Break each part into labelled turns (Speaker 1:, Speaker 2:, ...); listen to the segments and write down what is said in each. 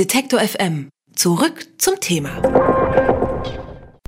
Speaker 1: Detektor FM. Zurück zum Thema.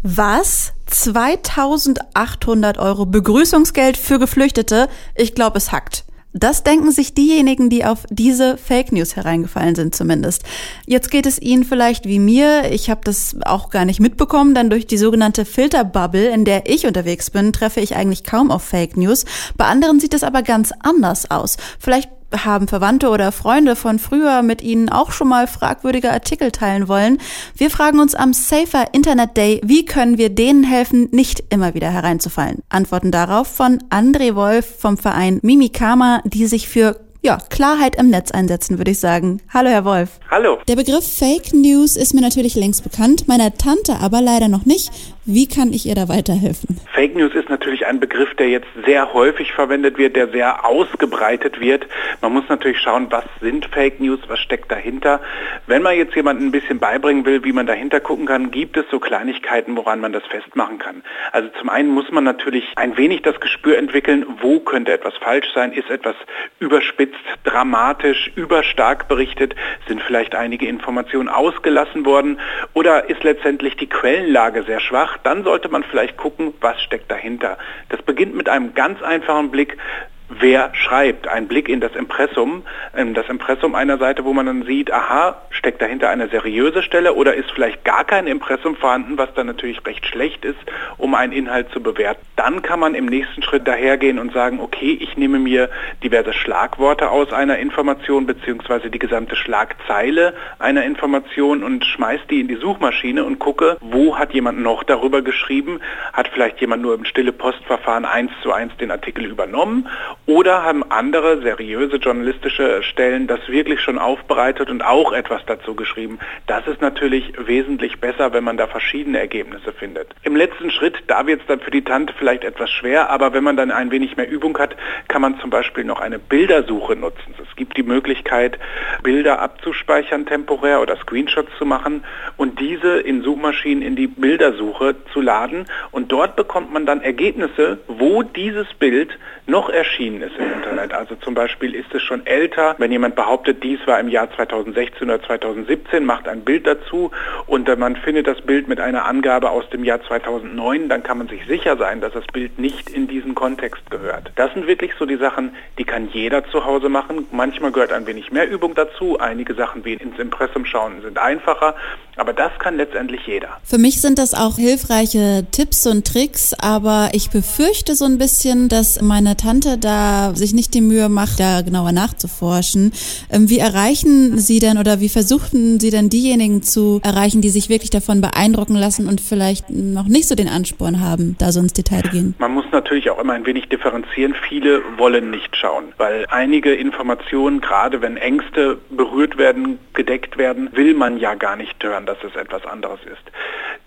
Speaker 2: Was? 2800 Euro Begrüßungsgeld für Geflüchtete? Ich glaube, es hackt. Das denken sich diejenigen, die auf diese Fake News hereingefallen sind zumindest. Jetzt geht es Ihnen vielleicht wie mir. Ich habe das auch gar nicht mitbekommen, denn durch die sogenannte Filterbubble, in der ich unterwegs bin, treffe ich eigentlich kaum auf Fake News. Bei anderen sieht es aber ganz anders aus. Vielleicht haben Verwandte oder Freunde von früher mit Ihnen auch schon mal fragwürdige Artikel teilen wollen. Wir fragen uns am Safer Internet Day, wie können wir denen helfen, nicht immer wieder hereinzufallen? Antworten darauf von André Wolf vom Verein Mimikama, die sich für ja, Klarheit im Netz einsetzen, würde ich sagen. Hallo, Herr Wolf.
Speaker 3: Hallo.
Speaker 2: Der Begriff Fake News ist mir natürlich längst bekannt, meiner Tante aber leider noch nicht. Wie kann ich ihr da weiterhelfen?
Speaker 3: Fake News ist natürlich ein Begriff, der jetzt sehr häufig verwendet wird, der sehr ausgebreitet wird. Man muss natürlich schauen, was sind Fake News, was steckt dahinter. Wenn man jetzt jemanden ein bisschen beibringen will, wie man dahinter gucken kann, gibt es so Kleinigkeiten, woran man das festmachen kann. Also zum einen muss man natürlich ein wenig das Gespür entwickeln, wo könnte etwas falsch sein, ist etwas überspitzt, dramatisch, überstark berichtet, sind vielleicht einige Informationen ausgelassen worden oder ist letztendlich die Quellenlage sehr schwach macht, dann sollte man vielleicht gucken, was steckt dahinter. Das beginnt mit einem ganz einfachen Blick wer schreibt. Ein Blick in das Impressum, das Impressum einer Seite, wo man dann sieht, aha, steckt dahinter eine seriöse Stelle oder ist vielleicht gar kein Impressum vorhanden, was dann natürlich recht schlecht ist, um einen Inhalt zu bewerten. Dann kann man im nächsten Schritt dahergehen und sagen, okay, ich nehme mir diverse Schlagworte aus einer Information beziehungsweise die gesamte Schlagzeile einer Information und schmeiße die in die Suchmaschine und gucke, wo hat jemand noch darüber geschrieben, hat vielleicht jemand nur im stille Postverfahren eins zu eins den Artikel übernommen oder haben andere seriöse journalistische Stellen das wirklich schon aufbereitet und auch etwas dazu geschrieben? Das ist natürlich wesentlich besser, wenn man da verschiedene Ergebnisse findet. Im letzten Schritt, da wird es dann für die Tante vielleicht etwas schwer, aber wenn man dann ein wenig mehr Übung hat, kann man zum Beispiel noch eine Bildersuche nutzen. Es gibt die Möglichkeit, Bilder abzuspeichern temporär oder Screenshots zu machen und diese in Suchmaschinen in die Bildersuche zu laden und dort bekommt man dann Ergebnisse, wo dieses Bild noch erschienen ist im Internet. Also zum Beispiel ist es schon älter, wenn jemand behauptet, dies war im Jahr 2016 oder 2017, macht ein Bild dazu und man findet das Bild mit einer Angabe aus dem Jahr 2009, dann kann man sich sicher sein, dass das Bild nicht in diesen Kontext gehört. Das sind wirklich so die Sachen, die kann jeder zu Hause machen. Manchmal gehört ein wenig mehr Übung dazu. Einige Sachen wie ins Impressum schauen sind einfacher, aber das kann letztendlich jeder.
Speaker 2: Für mich sind das auch hilfreiche Tipps und Tricks, aber ich befürchte so ein bisschen, dass meine Tante da sich nicht die Mühe macht, da genauer nachzuforschen. Ähm, wie erreichen Sie denn oder wie versuchten Sie denn diejenigen zu erreichen, die sich wirklich davon beeindrucken lassen und vielleicht noch nicht so den Ansporn haben, da so ins Detail gehen?
Speaker 3: Man muss natürlich auch immer ein wenig differenzieren. Viele wollen nicht schauen, weil einige Informationen, gerade wenn Ängste berührt werden, gedeckt werden, will man ja gar nicht hören, dass es etwas anderes ist.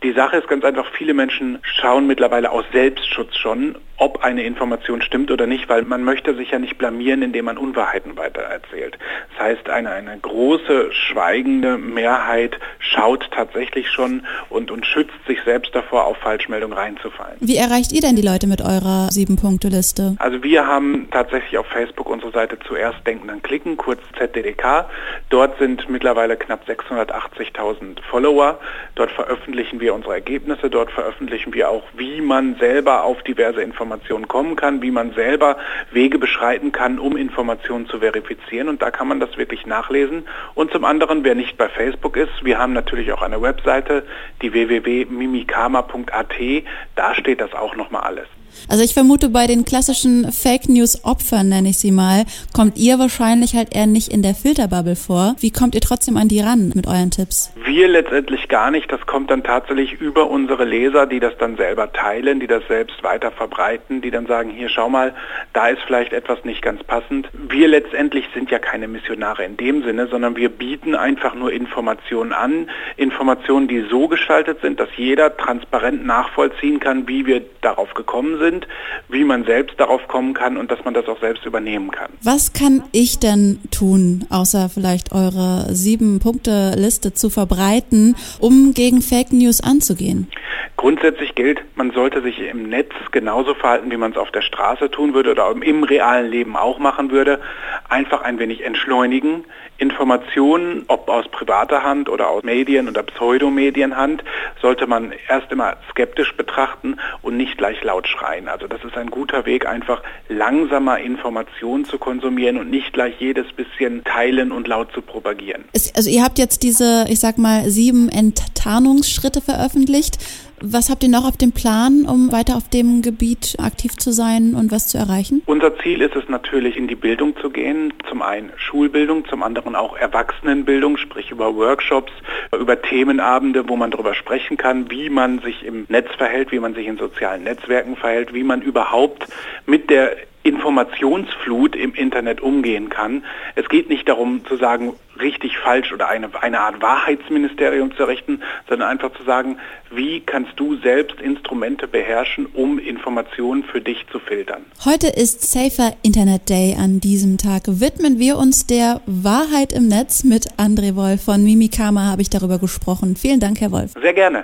Speaker 3: Die Sache ist ganz einfach, viele Menschen schauen mittlerweile aus Selbstschutz schon, ob eine Information stimmt oder nicht, weil man möchte sich ja nicht blamieren, indem man Unwahrheiten weitererzählt. Das heißt, eine, eine große, schweigende Mehrheit schaut tatsächlich schon und, und schützt sich selbst davor, auf Falschmeldungen reinzufallen.
Speaker 2: Wie erreicht ihr denn die Leute mit eurer Sieben-Punkte-Liste?
Speaker 3: Also wir haben tatsächlich auf Facebook unsere Seite zuerst Denken dann Klicken, kurz ZDDK. Dort sind mittlerweile knapp 680.000 Follower. Dort veröffentlichen wir unsere Ergebnisse, dort veröffentlichen wir auch, wie man selber auf diverse Informationen kommen kann, wie man selber Wege beschreiten kann, um Informationen zu verifizieren. Und da kann man das wirklich nachlesen. Und zum anderen, wer nicht bei Facebook ist, wir haben natürlich auch eine Webseite, die www.mimikama.at. Da steht das auch nochmal alles.
Speaker 2: Also ich vermute, bei den klassischen Fake News Opfern, nenne ich sie mal, kommt ihr wahrscheinlich halt eher nicht in der Filterbubble vor. Wie kommt ihr trotzdem an die ran mit euren Tipps?
Speaker 3: Wir letztendlich gar nicht. Das kommt dann tatsächlich über unsere Leser, die das dann selber teilen, die das selbst weiter verbreiten, die dann sagen, hier schau mal, da ist vielleicht etwas nicht ganz passend. Wir letztendlich sind ja keine Missionare in dem Sinne, sondern wir bieten einfach nur Informationen an. Informationen, die so gestaltet sind, dass jeder transparent nachvollziehen kann, wie wir darauf gekommen sind sind, wie man selbst darauf kommen kann und dass man das auch selbst übernehmen kann.
Speaker 2: Was kann ich denn tun, außer vielleicht eure sieben Punkte Liste zu verbreiten, um gegen Fake News anzugehen?
Speaker 3: Grundsätzlich gilt, man sollte sich im Netz genauso verhalten, wie man es auf der Straße tun würde oder im realen Leben auch machen würde. Einfach ein wenig entschleunigen, Informationen, ob aus privater Hand oder aus Medien oder Pseudomedienhand, sollte man erst immer skeptisch betrachten und nicht gleich laut schreien. Also das ist ein guter Weg, einfach langsamer Informationen zu konsumieren und nicht gleich jedes bisschen teilen und laut zu propagieren.
Speaker 2: also ihr habt jetzt diese, ich sag mal, sieben Enttarnungsschritte veröffentlicht. Was habt ihr noch auf dem Plan, um weiter auf dem Gebiet aktiv zu sein und was zu erreichen?
Speaker 3: Unser Ziel ist es natürlich, in die Bildung zu gehen. Zum einen Schulbildung, zum anderen auch Erwachsenenbildung, sprich über Workshops, über Themenabende, wo man darüber sprechen kann, wie man sich im Netz verhält, wie man sich in sozialen Netzwerken verhält, wie man überhaupt mit der Informationsflut im Internet umgehen kann. Es geht nicht darum zu sagen, richtig, falsch oder eine, eine Art Wahrheitsministerium zu errichten, sondern einfach zu sagen, wie kannst du selbst Instrumente beherrschen, um Informationen für dich zu filtern.
Speaker 2: Heute ist Safer Internet Day. An diesem Tag widmen wir uns der Wahrheit im Netz. Mit André Wolf von Mimikama habe ich darüber gesprochen. Vielen Dank, Herr Wolf.
Speaker 3: Sehr gerne.